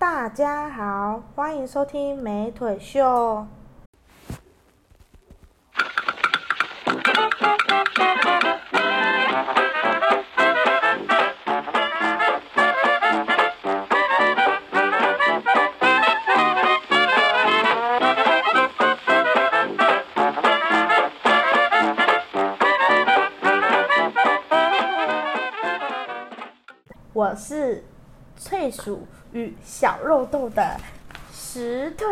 大家好，欢迎收听美腿秀。我是翠鼠与小肉豆的石腿。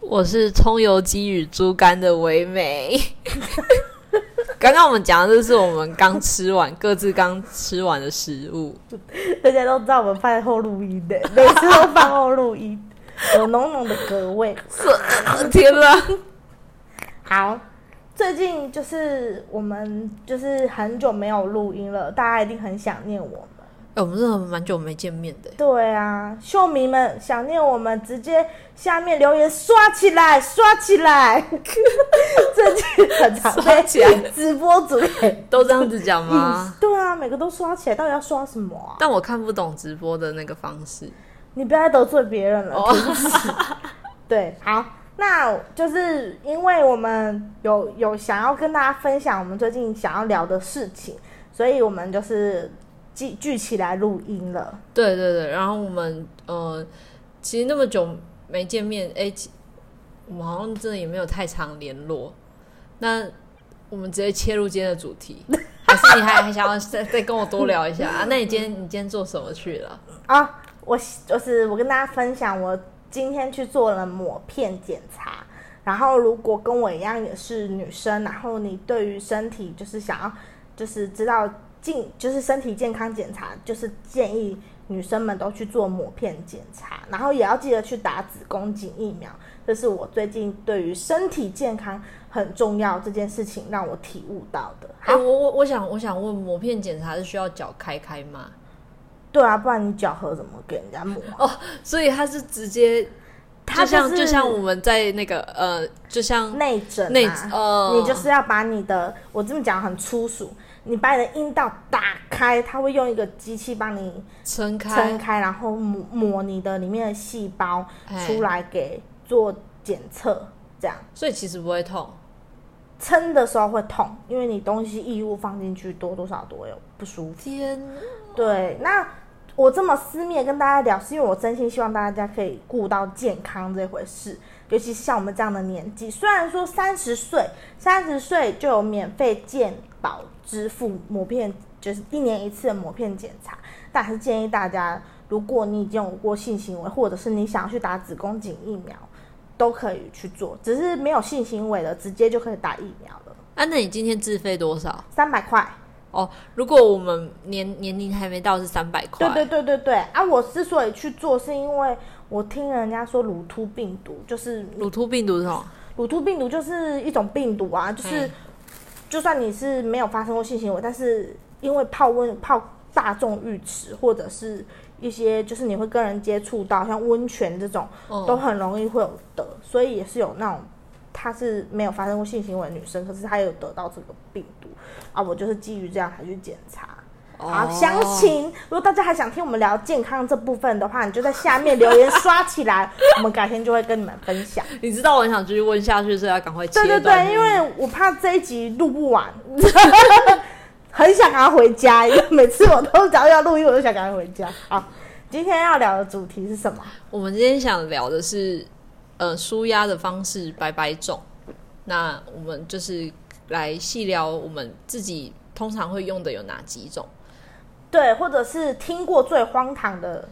我是葱油鸡与猪肝的唯美。刚刚我们讲的这是我们刚吃完，各自刚吃完的食物。大家都知道我们饭后录音的，每次都饭后录音，有浓浓的隔味。天哪！好，最近就是我们就是很久没有录音了，大家一定很想念我我们真的蛮久没见面的。对啊，秀迷们想念我们，直接下面留言刷起来，刷起来！最近很常被刷起来直播主给都这样子讲吗？对啊，每个都刷起来，到底要刷什么啊？但我看不懂直播的那个方式。你不要再得罪别人了。对，好，那就是因为我们有有想要跟大家分享我们最近想要聊的事情，所以我们就是聚聚起来录音了。对对对，然后我们呃，其实那么久没见面，哎、其我们好像真的也没有太常联络。那我们直接切入今天的主题，还是你还还想要再再跟我多聊一下啊？那你今天你今天做什么去了？啊，我就是我跟大家分享，我今天去做了抹片检查。然后，如果跟我一样也是女生，然后你对于身体就是想要就是知道健就是身体健康检查，就是建议女生们都去做抹片检查，然后也要记得去打子宫颈疫苗。这是我最近对于身体健康很重要这件事情让我体悟到的。我我我想我想问，膜片检查是需要脚开开吗？对啊，不然你脚盒怎么给人家抹啊？哦，所以它是直接，它就像就像我们在那个呃，就像内诊、啊，内呃你就是要把你的，我这么讲很粗俗，你把你的阴道打开，它会用一个机器帮你撑开撑开，然后抹抹你的里面的细胞哎出来给做检测，这样所以其实不会痛。撑的时候会痛，因为你东西异物放进去多多少少都有不舒服。天，对，那我这么私密地跟大家聊，是因为我真心希望大家可以顾到健康这回事，尤其是像我们这样的年纪，虽然说三十岁，三十岁就有免费健保支付膜片，就是一年一次的膜片检查，但还是建议大家，如果你已经有过性行为，或者是你想要去打子宫颈疫苗，都可以去做，只是没有性行为的，直接就可以打疫苗了，啊，那你今天自费多少？三百块。哦，如果我们年年龄还没到是三百块，对对对对对啊！我之所以去做，是因为我听人家说乳突病毒，就是乳突病毒是什么？乳突病毒就是一种病毒啊，就是、嗯就算你是没有发生过性行为，但是因为泡温泡大众浴池或者是一些就是你会跟人接触到，像温泉这种，嗯。都很容易会有得，所以也是有那种她是没有发生过性行为的女生，可是她有得到这个病毒。啊，我就是基于这样才去检查。好，哦详情如果大家还想听我们聊健康这部分的话，你就在下面留言刷起来，我们改天就会跟你们分享。你知道我很想继续问下去，所以要赶快切对对断对，因为我怕这一集录不完，很想赶快回家，因为每次我都只要要录音，我就想赶快回家。好，今天要聊的主题是什么？我们今天想聊的是呃舒压的方式百百种，那我们就是来细聊我们自己通常会用的有哪几种。对，或者是听过最荒唐的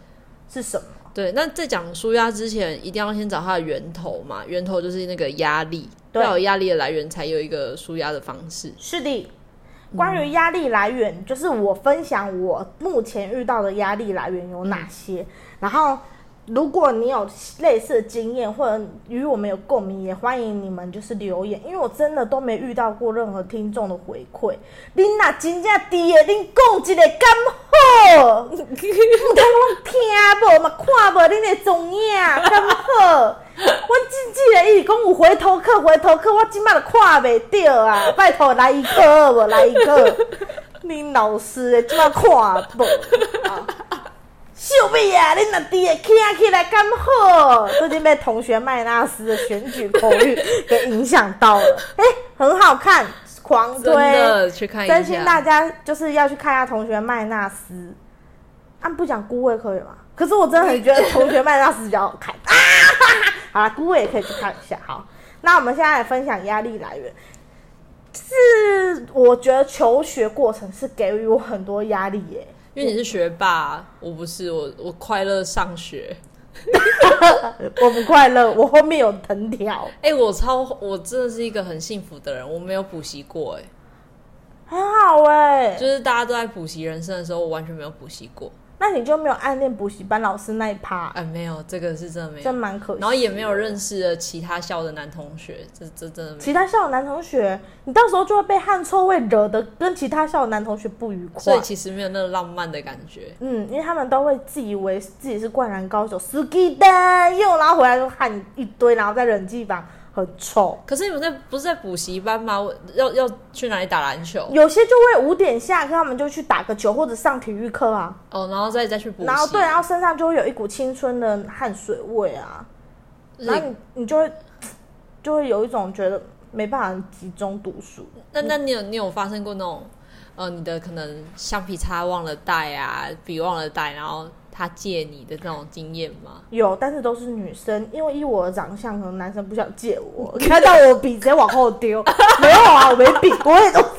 是什么？对，那在讲舒压之前，一定要先找它的源头嘛。源头就是那个压力，对要有压力的来源，才有一个舒压的方式。是的，关于压力来源，就是我分享我目前遇到的压力来源有哪些，然后。如果你有类似的经验，或者与我们有共鸣，也欢迎你们就是留言，因为我真的都没遇到过任何听众的回馈。恁若真正伫的，恁讲一个敢好？唔通我听无嘛看无恁的踪影敢好？我真正的伊是讲有回头客，回头客，我即摆都看袂到啊！拜托来一个无？来一个，恁老师诶即摆看无啊？秀救命啊！你那爹听起来刚好，最近被同学麦纳斯的选举口语给影响到了。哎、很好看，狂真推，去看一真心大。家就是要去看一下同学麦纳斯。啊，不讲孤味可以吗？可是我真的很觉得同学麦纳斯比较好看啊！好了，孤味也可以去看一下。好，那我们现在来分享压力来源。是我觉得求学过程是给予我很多压力耶、因为你是学霸，我不是，我我快乐上学。我不快乐，我后面有藤条，哎、我超，我真的是一个很幸福的人，我没有补习过，哎，很好哎、就是大家都在补习人生的时候，我完全没有补习过，那你就没有暗恋补习班老师那一趴，哎，没有，这个是真的没有真，蛮可惜。然后也没有认识了其他校的男同学，这这真的没有。其他校的男同学，你到时候就会被汗臭味惹得跟其他校的男同学不愉快。所以其实没有那个浪漫的感觉。嗯，因为他们都会自以为自己是灌篮高手，斯基的又然后回来就汗一堆，然后在冷气房很臭。可是你们在不是在补习班吗？我要要去哪里打篮球？有些就会五点下课，他们就去打个球或者上体育课啊，哦，然后再再去补习。然后对，然后身上就会有一股青春的汗水味啊，然后你你就会就会有一种觉得没办法集中读书。那那你有你有发生过那种呃，你的可能橡皮擦忘了带啊，笔忘了带，然后他借你的这种经验吗？有，但是都是女生，因为以我的长相，可能男生不想借我，看到我笔直接往后丢。没有啊，我没笔，我也都是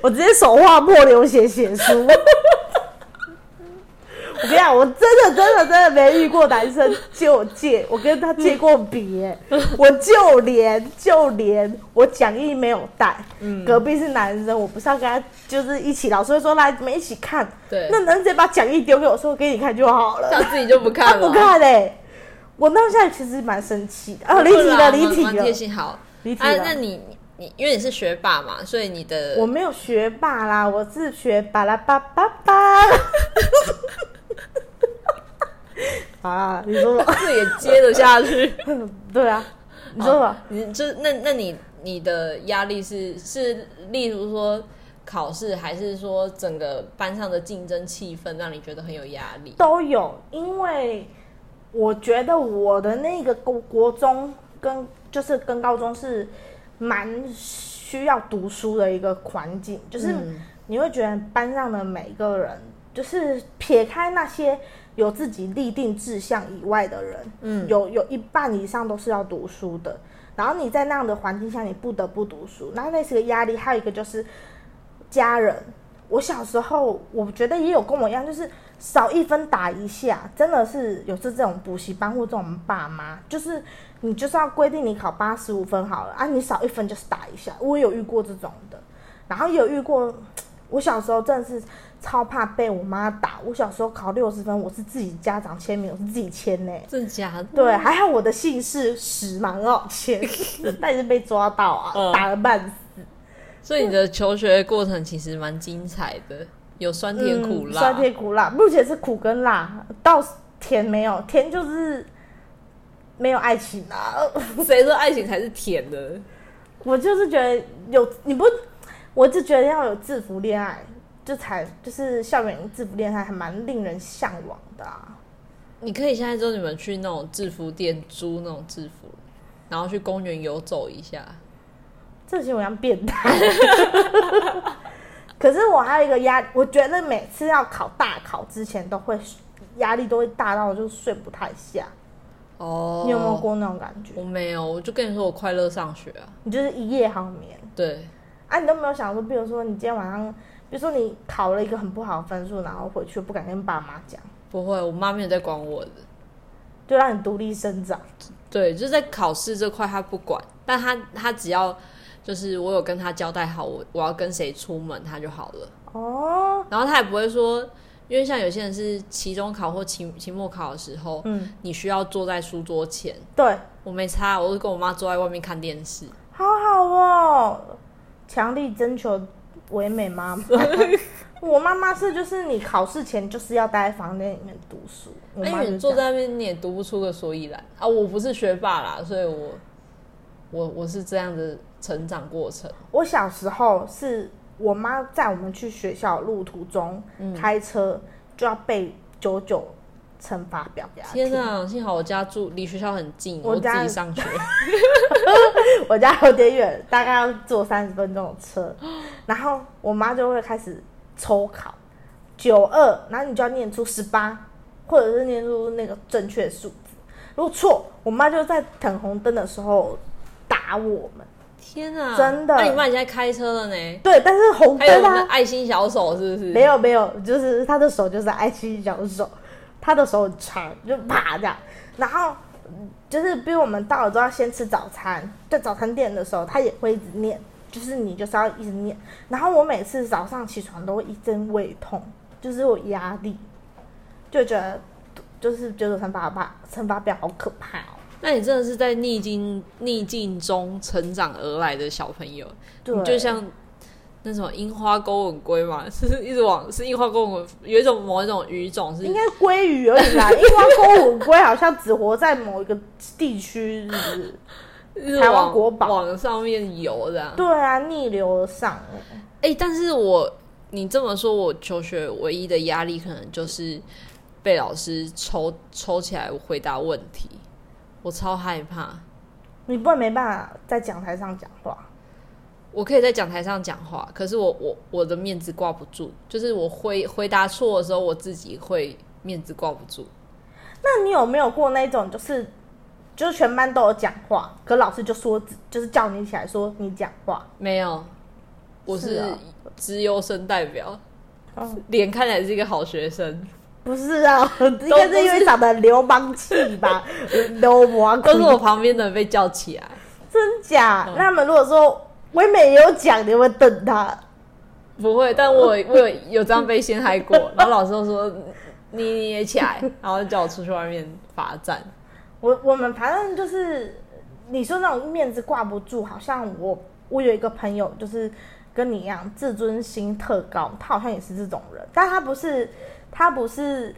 我直接手画墨流血写书。我跟你讲，我真的真的真的没遇过男生借我借，我跟他借过笔耶、我就连就连我讲义没有带，嗯隔壁是男生，我不是要跟他就是一起，老师会说来你们一起看，对，那男生直接把讲义丢给我说给你看就好了。他自己就不看了，不看嘞、我当下其实蛮生气的。啊，离题了，对啊离题了蛮蛮贴，心好。啊，离题了。那你你因为你是学霸嘛，所以你的我没有学霸啦，我是学巴拉巴巴巴。好 啦，你说吧。这也接得下去。对啊，你说吧。你就那那你你的压力是是，例如说考试，还是说整个班上的竞争气氛让你觉得很有压力？都有，因为我觉得我的那个国国中跟就是跟高中是蛮需要读书的一个环境，就是嗯你会觉得班上的每一个人，就是撇开那些有自己立定志向以外的人，嗯有有一半以上都是要读书的。然后你在那样的环境下，你不得不读书，那那是个压力。还有一个就是家人。我小时候，我觉得也有跟我一样，就是少一分打一下，真的是有是这种补习班或这种爸妈，就是你就是要规定你考八十五分好了啊，你少一分就是打一下。我有遇过这种的，然后也有遇过，我小时候真的是超怕被我妈打。我小时候考六十分，我是自己家长签名，我是自己签呢、真的假的？对，还好我的姓氏史蛮好签，但也是被抓到啊，嗯打了半死。所以你的求学过程其实蛮精彩的，有酸甜苦辣。嗯酸甜苦辣，目前是苦跟辣，到甜没有，甜就是没有爱情啊。谁说爱情才是甜的？我就是觉得有你不，我就觉得要有制服恋爱，就才就是校园制服恋爱还蛮令人向往的啊。你可以现在之后你们去那种制服店租那种制服，然后去公园游走一下。这些我像变态。可是我还有一个压，我觉得每次要考大考之前都会压力都会大到就睡不太下。哦你有没有？过那种感觉？我没有，我就跟你说我快乐上学啊。你就是一夜好眠对，啊，你都没有想说，比如说你今天晚上，比如说你考了一个很不好的分数，然后回去不敢跟爸妈讲，不会，我妈没有在管我的。就让你独立生长。对，就是在考试这块他不管，但他他只要就是我有跟他交代好我我要跟谁出门，他就好了。哦，然后他也不会说，因为像有些人是期中考或期期末考的时候，嗯，你需要坐在书桌前，对，我没差，我就跟我妈坐在外面看电视。好好哦，强力征求唯美妈妈。我妈妈是就是你考试前就是要待在房间里面读书，我那你坐在那边你也读不出个所以然啊！我不是学霸啦，所以我我我是这样的成长过程。我小时候是我妈在我们去学校路途中、开车就要背九九乘法表给他。天哪！幸好我家住离学校很近，我自己上学。我家有点远，大概要坐三十分钟的车，然后我妈就会开始抽考九二，然后你就要念出十八，或者是念出那个正确数字。如果错，我妈就在等红灯的时候打我们。天哪！真的那你妈现在开车了呢？对，但是红灯啊，那爱心小手是不是？没有没有，就是她的手就是爱心小手，她的手很长，就啪这样。然后嗯就是比如我们到了之后要先吃早餐，在早餐店的时候，他也会一直念，就是你就是要一直念。然后我每次早上起床都会一阵胃痛，就是有压力，就觉得就是觉得乘法表乘法表好可怕哦。那你真的是在逆境逆境中成长而来的小朋友，对，你就像那什么樱花钩吻龟嘛，是一直往是樱花钩吻，有一种某一种鱼种是应该鲑鱼而已啦，樱花钩吻龟好像只活在某一个地区，是不是？台湾往国宝往上面游的、啊。对啊，逆流而上。哎、但是我你这么说，我求学唯一的压力可能就是被老师抽抽起来回答问题，我超害怕。你不然没办法在讲台上讲话。我可以在讲台上讲话，可是我我我的面子挂不住，就是我回回答错的时候，我自己会面子挂不住。那你有没有过那种就是就是全班都有讲话，可老师就说就是叫你起来说你讲话？没有，我是资优生代表，哦，脸看起来是一个好学生，不是啊，应该是因为长得流氓气吧，流氓都是我旁边的人被叫起来。真假？嗯那他们如果说唯美也有讲，你会等他？不会，但我我有有这样被陷害过，然后老师都说你你也起来，然后叫我出去外面罚站。我我们反正就是你说那种面子挂不住，好像我我有一个朋友就是跟你一样自尊心特高，他好像也是这种人，但他不是他不是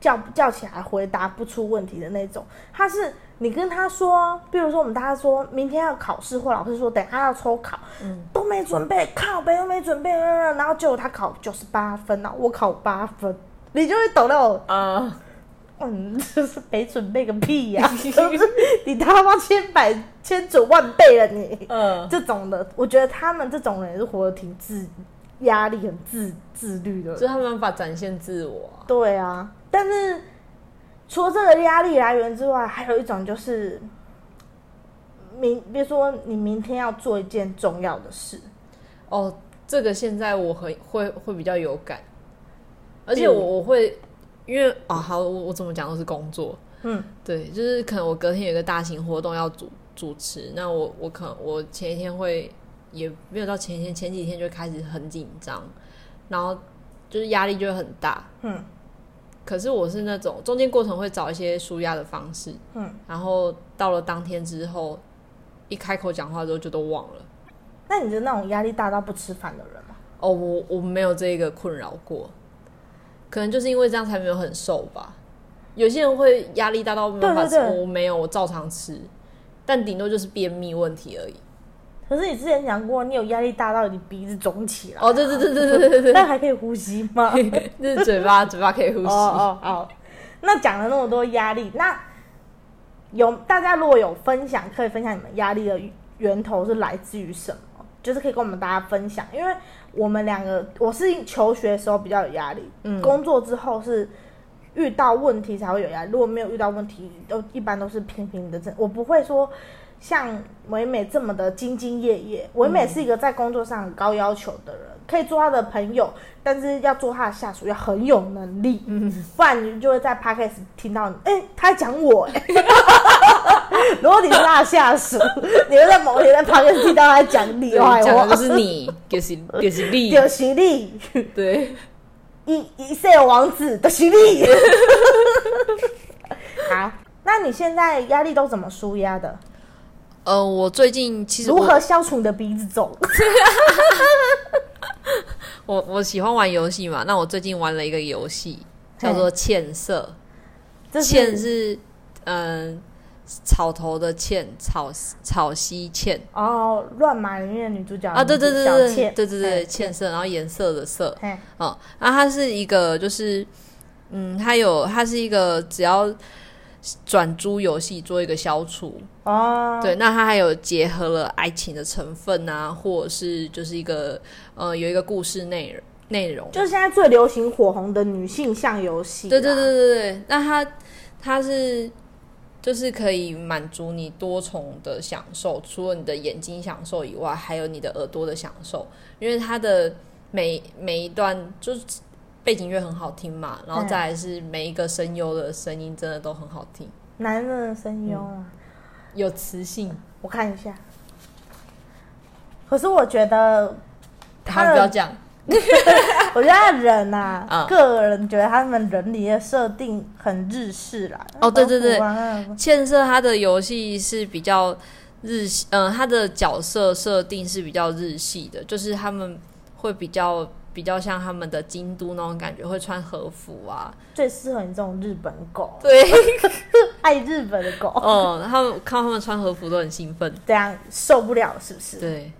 叫叫起来回答不出问题的那种，他是你跟他说，比如说我们大家说明天要考试，或老师说等下要抽考，嗯。都没准备，靠背都没准备，然后结果他考九十八分啊，我考八分，你就会懂那种啊、嗯，就是没准备个屁呀、就是？你他妈千百千准万倍了你，嗯，这种的，我觉得他们这种人也是活得挺自压力很自自律的。就。他们无法展现自我啊、对啊，但是除了这个压力来源之外，还有一种就是明，比如说你明天要做一件重要的事，哦，这个现在我很会会比较有感，而且嗯我我会因为啊、好，我我怎么讲都是工作，嗯，对，就是可能我隔天有一个大型活动要主主持，那我我可能我前一天会也没有到前一天，前几天就开始很紧张，然后就是压力就会很大，嗯，可是我是那种中间过程会找一些舒压的方式，嗯，然后到了当天之后，一开口讲话之后就都忘了。那你是那种压力大到不吃饭的人吗？哦，我我没有这个困扰过，可能就是因为这样才没有很瘦吧。有些人会压力大到没办法吃，对对对我没有，我照常吃，但顶多就是便秘问题而已。可是你之前讲过，你有压力大到你鼻子肿起来，哦，对对对对对对对但还可以呼吸吗？就是嘴巴嘴巴可以呼吸。哦哦哦，那讲了那么多压力，那有大家如果有分享，可以分享你们压力的源头是来自于什么？就是可以跟我们大家分享，因为我们两个，我是求学的时候比较有压力，嗯工作之后是遇到问题才会有压力，如果没有遇到问题，都一般都是平平的正。我不会说像唯美这么的兢兢业业，唯美是一个在工作上很高要求的人，可以做他的朋友，但是要做他的下属要很有能力，嗯，不然你就会在 podcast 听到你，哎、他在讲我、哎，如果你是他的下属，你会在某一天在 podcast 听到他在讲你对，坏话，讲的就是你，就是就是你，有实力，对，一一世王子的实力。好，那你现在压力都怎么舒压的？呃，我最近其实如何消除你的鼻子肿？我我喜欢玩游戏嘛，那我最近玩了一个游戏叫做嵌色，这茜是嗯、草头的嵌，草草溪嵌哦，乱马里面的女主角啊，对对对对对对对对，嘿茜色，然后颜色的色，嘿，哦，那它是一个就是嗯，它有它是一个只要转租游戏做一个消除，哦，对，那它还有结合了爱情的成分啊，或者是就是一个呃有一个故事内容。内容，就是现在最流行火红的女性向游戏。对对对，对对，那它它是就是可以满足你多重的享受，除了你的眼睛享受以外，还有你的耳朵的享受，因为它的每每一段就是背景乐很好听嘛，然后嗯。再来是每一个声优的声音真的都很好听，男人的声优啊，有磁性。我看一下。可是我觉得，他的不要讲，我觉得他人呐、嗯。个人觉得他们人里的设定很日式啦。哦对对对。包括那个建设它的游戏是比较日系，嗯、他的角色设定是比较日系的，就是他们会比较比较像他们的京都那种感觉，会穿和服啊，最适合你这种日本狗，对，爱日本的狗，嗯，他们看他们穿和服都很兴奋，这样受不了是不是？对。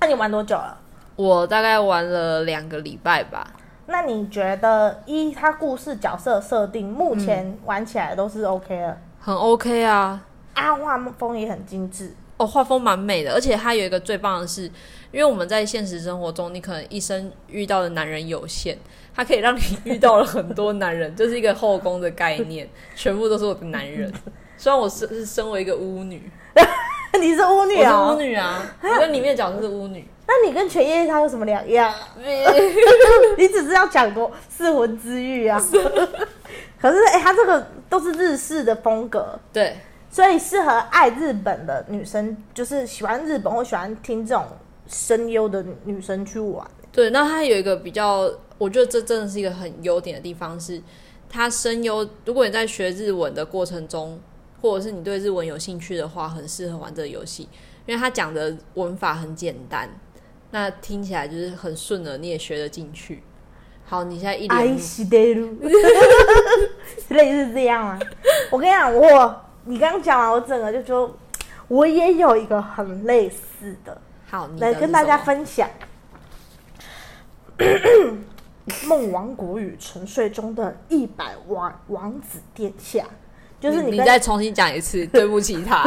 那你玩多久了？我大概玩了两个礼拜吧，那你觉得一他故事角色设定，目前玩起来都是 OK 的，很 OK 啊，啊，画风也很精致，哦，画风蛮美的，而且它有一个最棒的是，因为我们在现实生活中，你可能一生遇到的男人有限，他可以让你 遇到了很多男人，就是一个后宫的概念，全部都是我的男人。虽然我是是身为一个巫女，你是巫女我是啊、巫女 啊，我跟里面的角色是巫女。那你跟犬夜叉有什么两样？你只是要讲过四魂之玉啊。可是，哎、他这个都是日式的风格，对，所以适合爱日本的女生，就是喜欢日本或喜欢听这种声优的女生去玩。对，那它有一个比较，我觉得这真的是一个很优点的地方是，它声优，如果你在学日文的过程中，或者是你对日文有兴趣的话，很适合玩这个游戏，因为它讲的文法很简单，那听起来就是很顺的，你也学得进去。好，你现在一爱脸惜的路，类似这样啊。我跟你讲，我你刚刚讲完，我整个就觉得，我也有一个很类似的，好，你来跟大家分享。梦王国与沉睡中的一百王王子殿下，就是你你再重新讲一次，对不起他。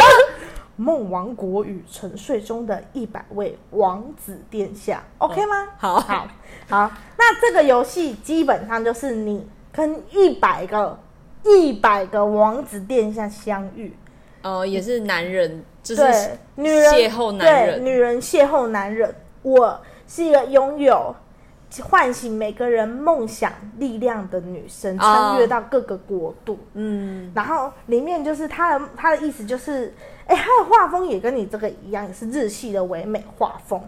梦王国与沉睡中的一百位王子殿下，OK 吗？好好，好。那这个游戏基本上就是你跟一百个一百个王子殿下相遇，呃，也是男人，就是对，女人邂逅男对，人，女人邂逅男人。我是一个拥有唤醒每个人梦想力量的女生，哦穿越到各个国度。嗯，然后里面就是他的他的意思就是，哎，他的画风也跟你这个一样，也是日系的唯美画风。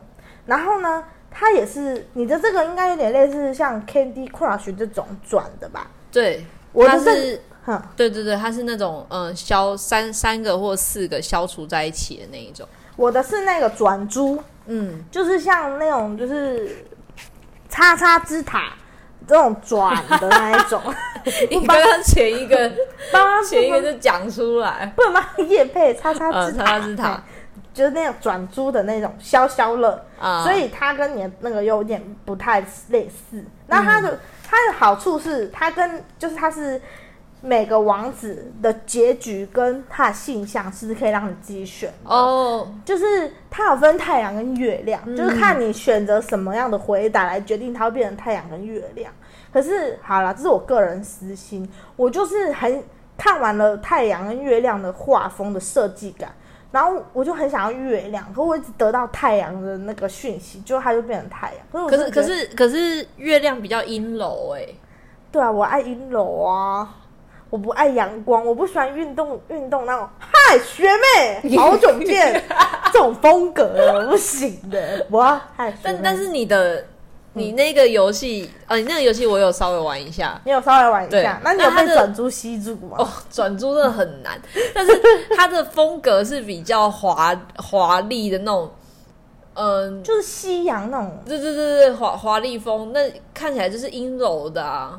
然后呢，它也是你的这个应该有点类似像 Candy Crush 这种转的吧？对，我是，哼，对对对，它是那种嗯消三三个或四个消除在一起的那一种，我的是那个转珠，嗯，就是像那种就是叉叉之塔这种转的那一种，你刚刚前一个 刚刚前一个就讲出来，不能帮叶配叉叉呃，之塔，叉叉之塔。就是那种转珠的那种消消乐。啊，所以它跟你的那个有点不太类似。那它嗯。的、它的好处是，它跟就是它是每个王子的结局跟他的性向是可以让你自己选的。哦，就是它有分太阳跟月亮，嗯就是看你选择什么样的回答来决定它会变成太阳跟月亮。可是好了，这是我个人私心，我就是很看完了太阳跟月亮的画风的设计感，然后我就很想要月亮，可我一直得到太阳的那个讯息，就它就变成太阳。可是可是可是月亮比较阴柔哎，对啊，我爱阴柔啊，我不爱阳光，我不喜欢运动运动那种。嗨，学妹，好久不见，这种风格的不行的，我要嗨。但但是你的你那个游戏，呃，你那个游戏我有稍微玩一下，你有稍微玩一下，那你有被转珠吸住吗？哦，转租真的很难，但是它的风格是比较华华丽的那种，嗯、就是西洋那种，对对对对，华华丽风，那看起来就是阴柔的啊。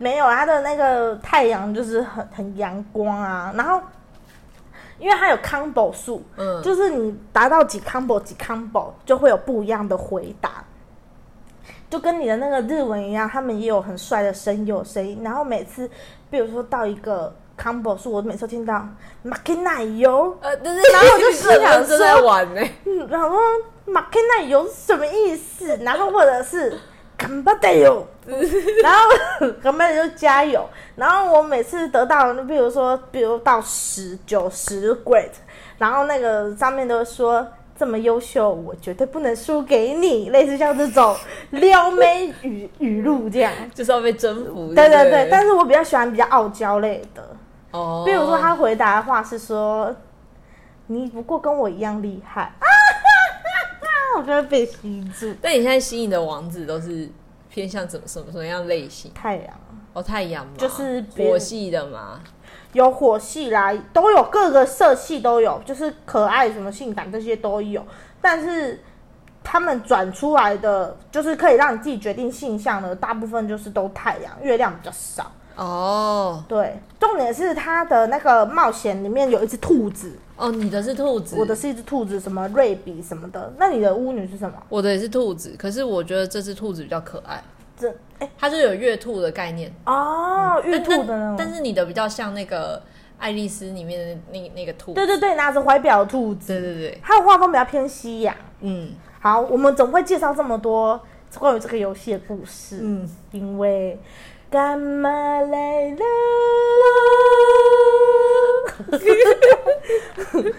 没有它的那个太阳就是很很阳光啊，然后因为它有 combo 数，嗯，就是你达到几 combo 几 combo 就会有不一样的回答。就跟你的那个日文一样，他们也有很帅的声优声音。然后每次，比如说到一个 combo 数，我每次听到 m a k i n a 油，呃，然后我就心想说玩呢、嗯，然后 m a k i n a 油是什么意思？然后或者是 b a d 油，然后干巴得就加油。然后我每次得到，比如说，比如到十九十 great，然后那个上面都说。这么优秀，我绝对不能输给你。类似像这种 撩妹语语录这样，就是要被征服。对对对对。但是我比较喜欢比较傲娇类的，哦，比如说他回答的话是说：“你不过跟我一样厉害。”啊，我就会被吸住。那你现在吸引的王子都是偏向怎么什么什么样类型？太阳哦，太阳嘛，就是别火系的嘛。有火系啦，都有各个色系都有，就是可爱什么性感这些都有。但是他们转出来的，就是可以让你自己决定性向的，大部分就是都太阳，月亮比较少。哦对，重点是它的那个冒险里面有一只兔子，哦，你的是兔子，我的是一只兔子，什么瑞比什么的。那你的巫女是什么？我的也是兔子，可是我觉得这只兔子比较可爱，这哎、它就有月兔的概念。哦，玉但兔的那种。但是你的比较像那个爱丽丝里面的那那个兔。对对对，拿着怀表的兔子，对对对，它的画风比较偏西洋。嗯好，我们总会介绍这么多关于这个游戏的故事，嗯，因为干嘛来了？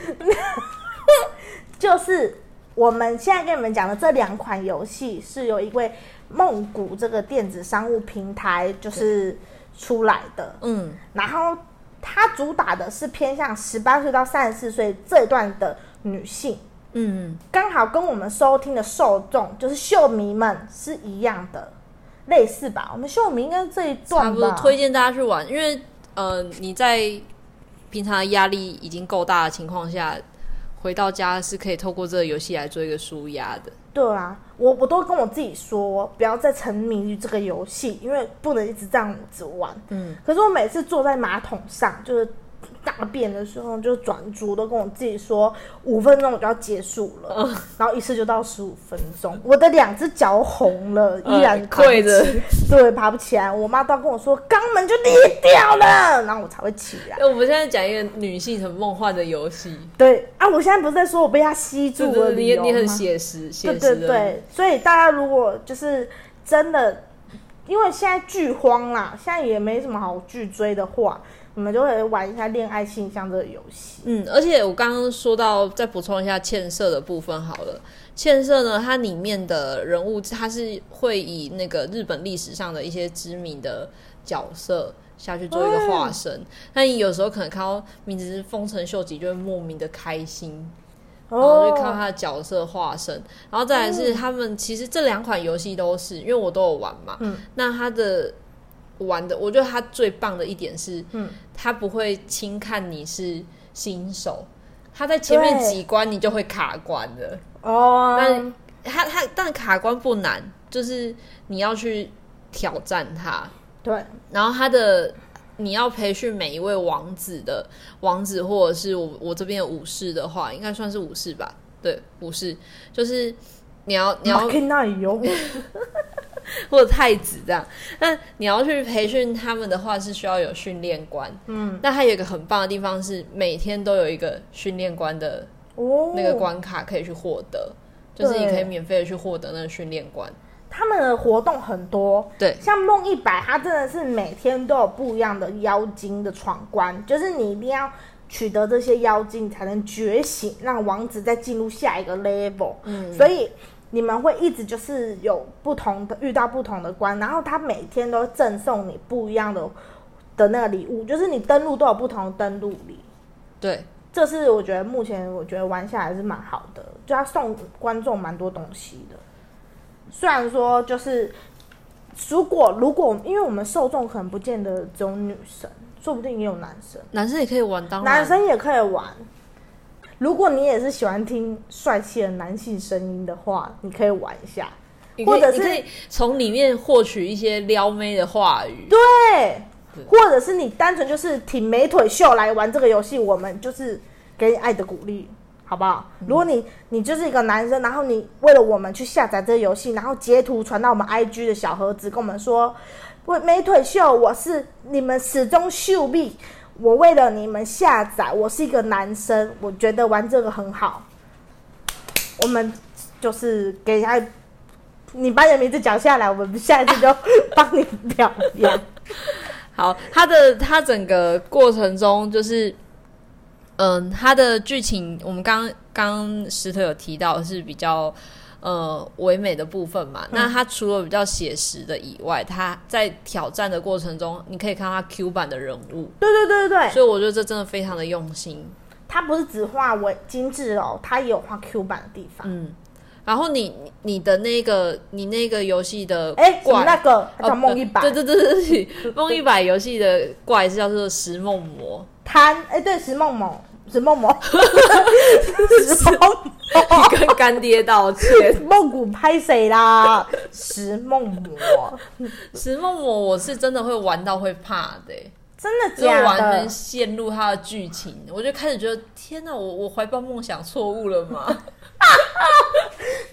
就是我们现在跟你们讲的这两款游戏，是由一位梦谷这个电子商务平台就是出来的，嗯然后它主打的是偏向十八岁到三十四岁这一段的女性。嗯，刚好跟我们收听的受众就是秀迷们是一样的，类似吧？我们秀迷应该是这一段吧？差不多推荐大家去玩，因为呃你在平常的压力已经够大的情况下，回到家是可以透过这个游戏来做一个舒压的。对啊，我我都跟我自己说，不要再沉迷于这个游戏，因为不能一直这样子玩。嗯，可是我每次坐在马桶上，就是大便的时候，就转足都跟我自己说，五分钟我就要结束了，嗯。然后一次就到十五分钟，我的两只脚红了，依然跪着。起，对，爬不起来。我妈都要跟我说，肛门就裂掉了，然后我才会起来。那我们现在讲一个女性很梦幻的游戏，对啊，我现在不是在说我被他吸住了你你很吗写实，写对实的。对对，所以大家如果就是真的，因为现在剧荒啦，现在也没什么好剧追的话，你们就会玩一下恋爱信箱这个游戏。嗯，而且我刚刚说到，再补充一下欠色的部分好了。欠色呢，它里面的人物，它是会以那个日本历史上的一些知名的角色下去做一个化身。那你有时候可能看到名字是丰臣秀吉，就会莫名的开心，然后就看到他的角色化身。然后再来是他们，其实这两款游戏都是，因为我都有玩嘛。嗯，那它的玩的，我觉得他最棒的一点是，嗯，他不会轻看你是新手，他在前面对几关你就会卡关的。哦，但他他但卡关不难，就是你要去挑战他，对，然后他的。你要培训每一位王子的王子，或者是我我这边武士的话，应该算是武士吧？对，武士就是你要你要 或者太子这样。那你要去培训他们的话，是需要有训练官。嗯，那它有一个很棒的地方是，每天都有一个训练官的哦，那个关卡可以去获得，就是你可以免费的去获得那个训练官。他们的活动很多，对像梦一百，它真的是每天都有不一样的妖精的闯关，就是你一定要取得这些妖精，才能觉醒，让王子再进入下一个 level。嗯，所以你们会一直就是有不同的遇到不同的关，然后他每天都赠送你不一样的的那个礼物，就是你登录都有不同的登录礼。对，这是我觉得目前我觉得玩下来是蛮好的，就他送观众蛮多东西的。虽然说就是如果如果因为我们受众可能不见得只有女生，说不定也有男生，男生也可以玩，当然男生也可以玩。如果你也是喜欢听帅气的男性声音的话，你可以玩一下。或者是从里面获取一些撩妹的话语。对，或者是你单纯就是挺美腿秀来玩这个游戏，我们就是给你爱的鼓励，好不好？如果你你就是一个男生，然后你为了我们去下载这个游戏，然后截图传到我们 IG 的小盒子，跟我们说，我美腿秀，我是你们始终秀币，我为了你们下载，我是一个男生，我觉得玩这个很好，我们就是给他，你把你的名字讲下来，我们下一次就帮你表演。好，它的它整个过程中就是，嗯，它的剧情我们刚刚石头有提到是比较呃唯美的部分嘛。那它除了比较写实的以外，它在挑战的过程中，你可以看到它 Q 版的人物，对对对对对，所以我觉得这真的非常的用心。他不是只画为精致哦，他也有画 Q 版的地方。嗯，然后你你的那个你那个游戏的哎、怪那个叫哦梦一百，对对对对对，梦一百游戏的怪是叫做石梦魔。贪哎、对，石梦梦，石梦 梦，石梦你跟干爹道歉。梦谷拍谁啦？石梦魔，石梦魔我是真的会玩到会怕的欸、真的就是假完全？陷入他的剧情，我就开始觉得天哪，我我怀抱梦想错误了吗？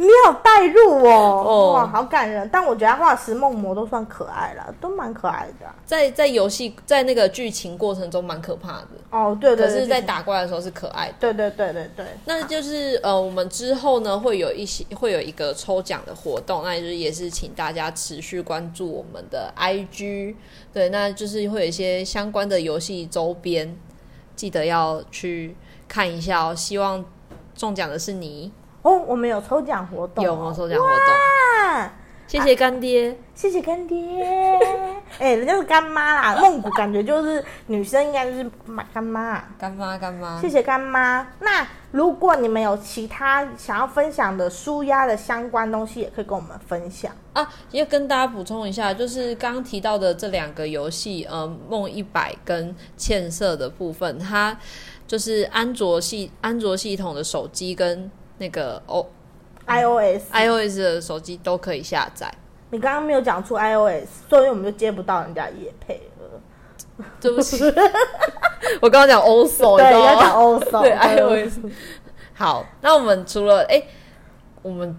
你好代入哦，哦哇，好感人。但我觉得他画石梦魔都算可爱了，都蛮可爱的啊、在在游戏在那个剧情过程中蛮可怕的，哦，对对对，可是，在打怪的时候是可爱的。对对对对对，那就是呃，我们之后呢会有一些会有一个抽奖的活动，那也就是也是请大家持续关注我们的 IG，对，那就是会有一些相关的游戏周边，记得要去看一下哦。希望中奖的是你，哦，我们有抽奖活动、有抽奖活动？啊？谢谢干爹。谢谢干爹。哎、人家是干妈啦，梦谷感觉就是女生应该就是妈干妈。干妈干妈谢，谢干妈。那如果你们有其他想要分享的舒压的相关东西，也可以跟我们分享。啊，也跟大家补充一下，就是刚刚提到的这两个游戏，呃，梦一百跟欠色的部分，它就是安卓系安卓系统的手机跟那个 O iOS，、iOS 的手机都可以下载。你刚刚没有讲出 iOS，所以我们就接不到人家夜配了。对不起，我刚刚讲 OSO，对，要讲 also，对 iOS。好，那我们除了哎、我们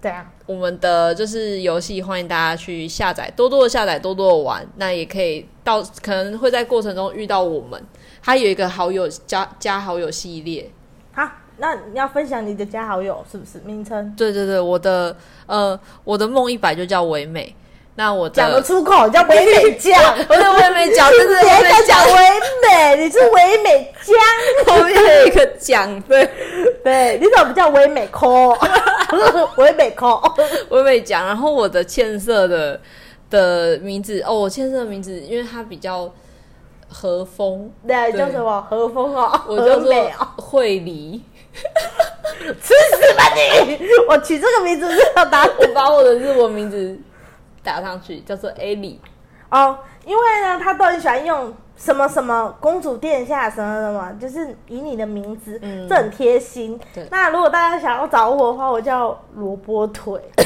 对啊，我们的就是游戏，欢迎大家去下载，多多的下载，多多的玩。那也可以到可能会在过程中遇到我们。它有一个好友加加好友系列，好，那你要分享你的加好友是不是名称？对对对，我的呃我的梦一百就叫唯美。那我讲得出口叫唯美酱，我的唯美奖，对对你还对，讲唯美？你是唯美酱，后面有一个奖，对，对，你怎么不叫唯美抠？唯美抠，唯美奖。然后我的欠色的的名字哦，我欠色的名字，因为它比较和风，对，对叫什么和风哦，我叫做。惠梨。吃死吧你！我取这个名字是要打我把我的日文名字打上去，叫做 A 里。哦，因为呢，他都很喜欢用什么什么公主殿下什么什么，就是以你的名字，嗯这很贴心。那如果大家想要找我的话，我叫萝卜腿。也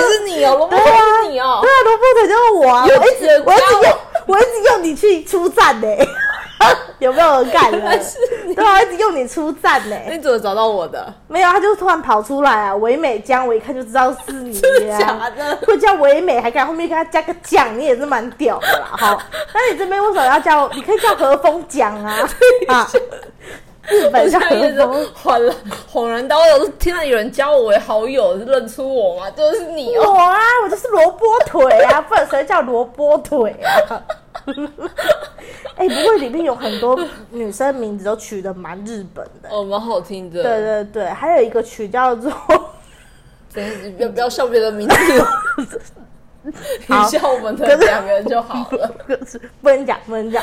是你哦，萝卜对啊是你哦对。啊，萝卜腿就是我啊！我一直我一直用我一直用你去出战呢、有没有人干的？对啊，我一直用你出战呢、你怎么找到我的？没有，他就突然跑出来啊！唯美江，我一看就知道是你啊、假的？会叫唯美，还敢后面给他加个酱，你也是蛮屌的啦。好，那你这边为什么要叫？你可以叫和风奖啊啊！日本叫我现在也是和风。恍然恍然大悟，我听到有人加我为好友，认出我吗？就是你哦。我啊，我就是萝卜腿啊，不然谁叫萝卜腿啊？哎、不过里面有很多女生名字都取的蛮日本的。哦，蛮好听的。对对对，还有一个曲叫做等一下你不要不要笑别的名字，你笑我们的两个人就好了。不能讲，不能讲，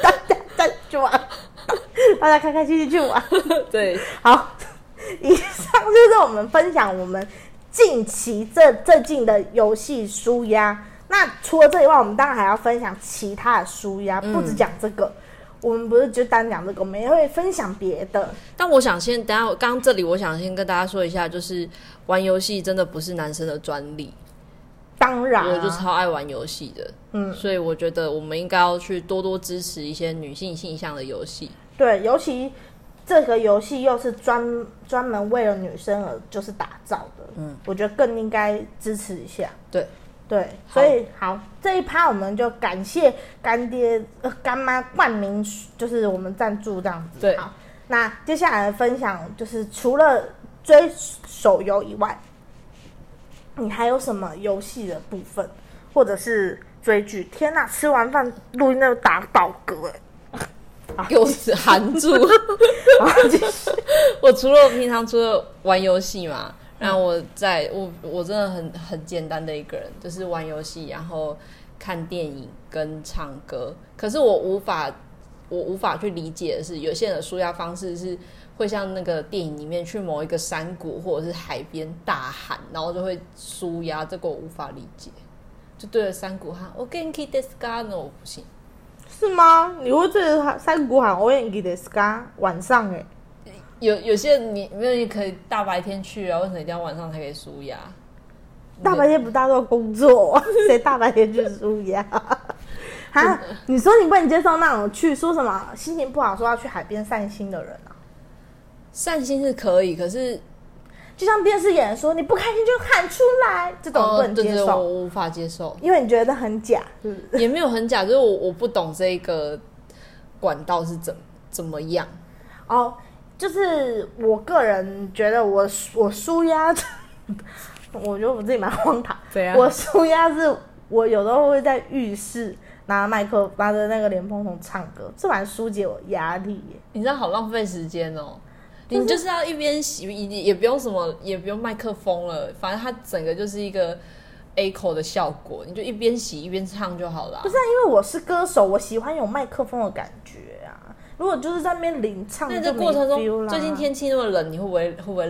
大家大家去玩，大家开开心心去玩。对，好，以上就是我们分享我们近期这最近的游戏舒压。那除了这以外，我们当然还要分享其他的舒压，不止讲这个。我们不是就单讲这个，我们也会分享别的。但我想先等一下，刚刚这里我想先跟大家说一下，就是玩游戏真的不是男生的专利，当然、我就啊，超爱玩游戏的，嗯，所以我觉得我们应该要去多多支持一些女性性向的游戏。对，尤其这个游戏又是专专门为了女生而就是打造的，嗯，我觉得更应该支持一下。对，对，所以好这一趴我们就感谢干爹、呃、干妈冠名，就是我们赞助这样子。对好，那接下来分享就是除了追手游以外，你还有什么游戏的部分，或者是追剧？天哪，吃完饭录音那打饱嗝、给我含住。我除了平常除了玩游戏嘛，然后我在我我真的很很简单的一个人，就是玩游戏，然后看电影跟唱歌。可是我无法我无法去理解的是，有些人的舒压方式是会像那个电影里面去某一个山谷或者是海边大喊，然后就会舒压，这个我无法理解。就对着山谷喊“我 genki d e s ka” 那我不信。是吗？你会对着山谷喊 “O N G 的 ska” 晚上哎、有有些人你没有你可以大白天去啊，为什么一定要晚上才可以舒压？大白天不大家都工作，谁大白天去舒压？哈，你说你不能接受那种去说什么心情不好说要去海边散心的人啊？散心是可以，可是就像电视演的说你不开心就喊出来，这种不能对对，我接受，无法接受，因为你觉得很假，是不是？也没有很假，就是我我不懂这个管道是怎怎么样。哦，就是我个人觉得我我舒压，我觉得我自己蛮荒唐。怎样我舒压是我有时候会在浴室拿麦克拿着那个连风筒唱歌，这蛮疏解我压力耶。你这样好浪费时间哦。你就是要一边洗，也也不用什么，也不用麦克风了，反正它整个就是一个 A 口的效果，你就一边洗一边唱就好了不。是、啊、因为我是歌手，我喜欢有麦克风的感觉啊。如果就是在那边领唱，那这过程中，最近天气那么冷，你会不会会不会？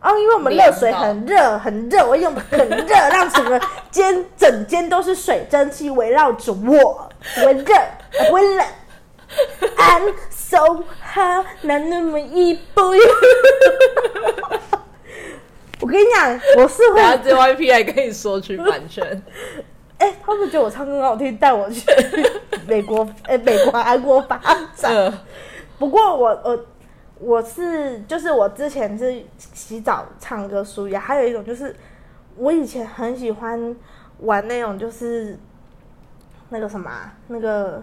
哦，因为我们热水很热很热，我用很热让整个间整间都是水蒸气围绕着我，不会热，呃不会冷。I'm so hot，那那么一步。我跟你讲，我是会等下 JYP 来跟你说去版权。哎、他们觉得我唱歌很好听，带我去 美国，哎、美国、韩国发展。嗯不过我我我是就是我之前是洗澡唱歌舒压，还有一种就是我以前很喜欢玩那种就是那个什么啊、那个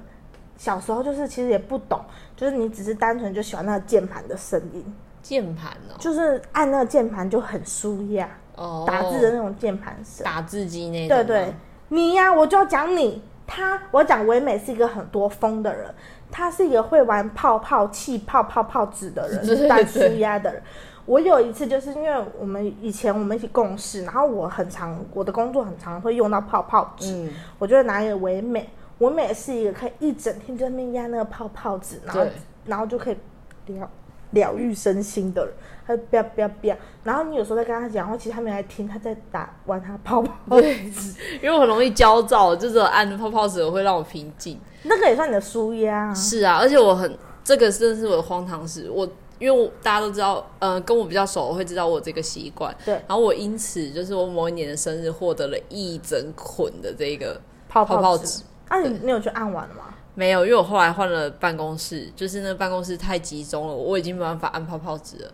小时候就是其实也不懂，就是你只是单纯就喜欢那个键盘的声音，键盘哦，就是按那个键盘就很舒压，哦，打字的那种键盘声。打字机那种吗。对对，你呀、我就要讲你。他，我讲唯美是一个很多风的人，他是一个会玩泡泡、气泡、泡泡纸的人，对对带舒对压的人。我有一次就是因为我们以前我们一起共事，然后我很常我的工作很常会用到泡泡纸，嗯，我就会拿一个唯美，唯美是一个可以一整天就在那边压那个泡泡纸，然后然后就可以疗疗愈身心的人，他就不要不要不要，然后你有时候在跟他讲话，其实他没来听，他在打玩他泡泡纸，因为我很容易焦躁，就是按泡泡纸会让我平静。那个也算你的舒压、啊。是啊，而且我很这个真的是我的荒唐事。我因为我大家都知道，呃，跟我比较熟，我会知道我有这个习惯。对然后我因此就是我某一年的生日获得了一整捆的这个泡泡纸。啊，你你有去按完了吗？没有，因为我后来换了办公室，就是那个办公室太集中了，我已经没办法按泡泡纸了，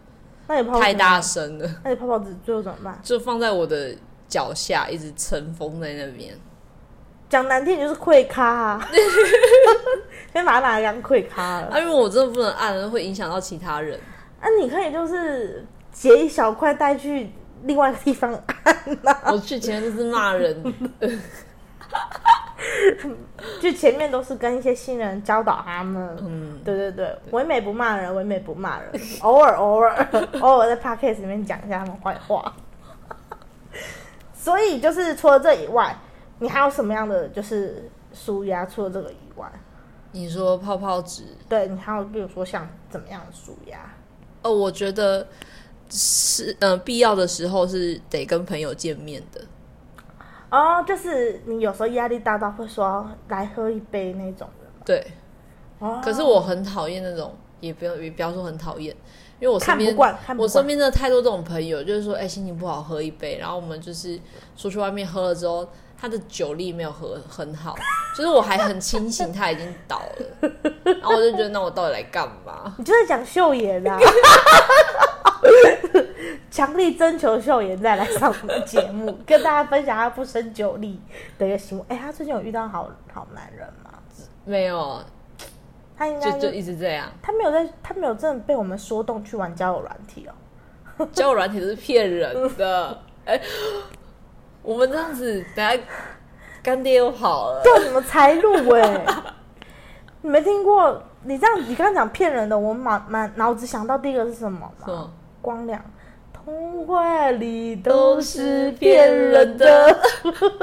那你泡泡纸太大声了，那你泡泡纸最后怎么办？就放在我的脚下，一直尘封在那边。讲难听点就是溃咖啊，先把它拿来当溃咖了。啊，因为我真的不能按，会影响到其他人。啊，你可以就是截一小块带去另外一个地方按呐、我去前面就是骂人，就前面都是跟一些新人教导他们。嗯，对对对，唯美不骂人，唯美不骂人，偶尔偶尔 偶尔在 podcast 里面讲一下他们坏话。所以就是除了这以外，你还有什么样的就是舒压？除了这个以外，你说泡泡纸，对你还有比如说像怎么样的舒压？哦，我觉得是，嗯、必要的时候是得跟朋友见面的。哦，就是你有时候压力大到会说来喝一杯那种的吗。对，哦，可是我很讨厌那种，也不要也不要说很讨厌，因为我身边看不惯，看不我。身边的太多这种朋友，就是说，哎、心情不好喝一杯，然后我们就是出去外面喝了之后，他的酒力没有喝很好，就是我还很清醒，他已经倒了，然后我就觉得那我到底来干嘛？你就在讲秀妍啊，强力征求秀妍再来上我们的节目，跟大家分享他不胜酒力的一个行为。哎、他最近有遇到好好男人吗？没有，他应该就就一直这样，他没有在，他没有真的被我们说动去玩交友软体哦。交友软体都是骗人的。哎、我们这样子，等下干爹又跑了。对，你们才入哎、你没听过？你这样，你刚刚讲骗人的，我满满脑子想到第一个是什么吗？光良，童话里都是骗人的。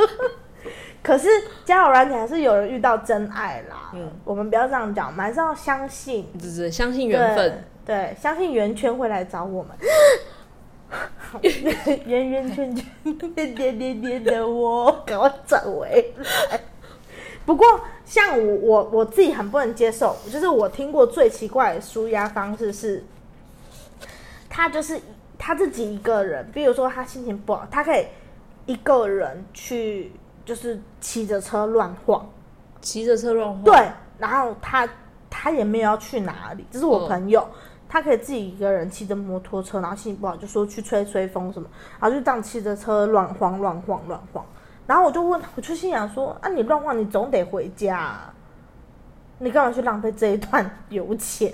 可是交友软体还是有人遇到真爱啦。嗯我们不要这样讲，我们还是要相信只是相信缘分。对，对，相信圆圈会来找我们。圆圆圈圈，点点点点的我，赶快转回来。不过，像我我我自己很不能接受，就是我听过最奇怪的舒压方式是，他就是他自己一个人，比如说他心情不好，他可以一个人去，就是骑着车乱晃，骑着车乱晃，对，然后他他也没有要去哪里，这是我嗯朋友，他可以自己一个人骑着摩托车，然后心情不好就说去吹吹风什么，然后就这样骑着车乱晃乱晃乱晃，然后我就问，我就心想说，啊你乱晃你总得回家、啊，你干嘛去浪费这一段油钱？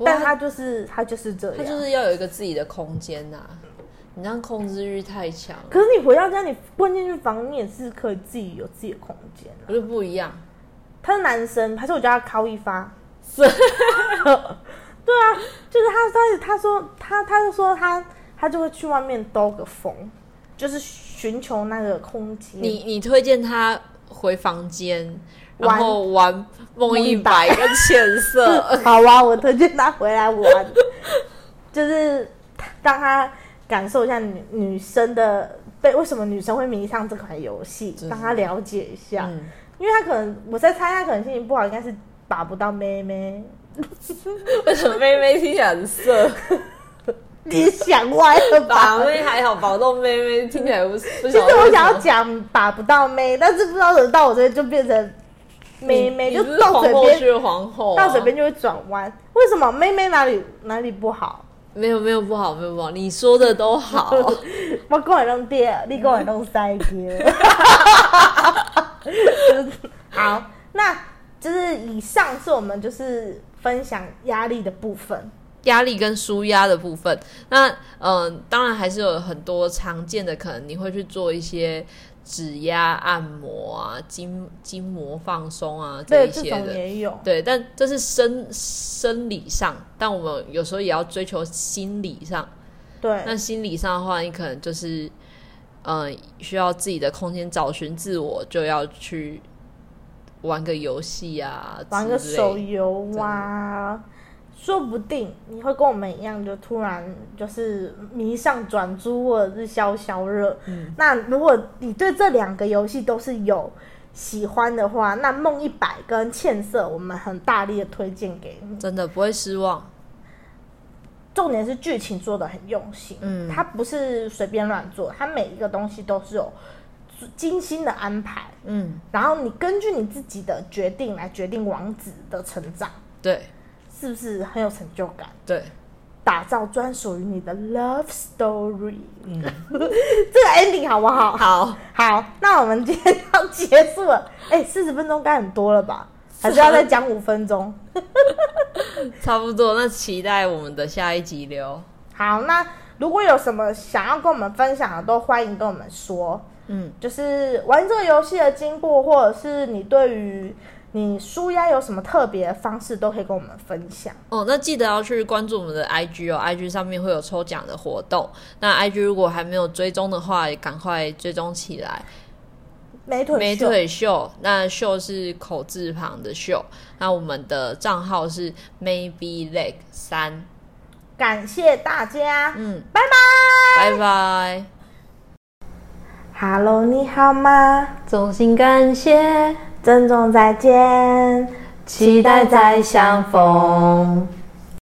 不但他就是他就是这样，他就是要有一个自己的空间呐、你这样控制欲太强，可是你回到家，你关进去房，你也是可以自己有自己的空间啊。我就不一样。他是男生，还是我叫他靠一发？是 对啊，就是他他他说他他就说他他就会去外面兜个风，就是寻求那个空间。你你推荐他回房间，玩然后玩梦一百跟浅色，好啊，我推荐他回来玩，就是让他感受一下女女生的被为什么女生会迷上这款游戏，让他了解一下。嗯，因为他可能我在猜，他可能心情不好，应该是把不到妹妹。为什么妹妹听起来很色？你想歪了吧？把妹还好，保到妹妹听起来不是其实我想要。讲把不到妹，但是不知道怎么到我这边就变成妹妹，就到嘴边皇后皇后、啊，到嘴边就会转弯。为什么妹妹哪里哪里不好？没有没有不好，没有不好，你说的都好。我跟我弄爹，你跟我弄塞爹。好，那就是以上是我们就是分享压力的部分。压力跟舒压的部分，那嗯、呃当然还是有很多常见的，可能你会去做一些指压、按摩啊、筋筋膜放松啊这一些的。也有。对，但这是生生理上，但我们有时候也要追求心理上。对，那心理上的话，你可能就是，呃，需要自己的空间，找寻自我，就要去玩个游戏啊，玩个手游啊，说不定你会跟我们一样，就突然就是迷上转租或者是消消热。嗯那如果你对这两个游戏都是有喜欢的话，那梦一百跟欠色，我们很大力的推荐给你。真的不会失望。重点是剧情做的很用心，嗯它不是随便乱做，它每一个东西都是有精心的安排，嗯，然后你根据你自己的决定来决定王子的成长，对是不是很有成就感？对，打造专属于你的 love story，嗯，这个 ending 好不好？好，好，那我们今天要结束了，哎、四十分钟该很多了吧？还是要再讲五分钟？差不多。那期待我们的下一集聊。好，那如果有什么想要跟我们分享的，都欢迎跟我们说。嗯，就是玩这个游戏的经过，或者是你对于你舒压有什么特别的方式，都可以跟我们分享。哦，那记得要去关注我们的 IG 哦，IG 上面会有抽奖的活动。那 IG 如果还没有追踪的话，也赶快追踪起来。美腿美腿秀，那秀是口字旁的秀。那我们的账号是 maybe leg 三。感谢大家，嗯，拜拜。拜拜。Hello，你好吗？衷心感谢，珍重再见，期待再相逢。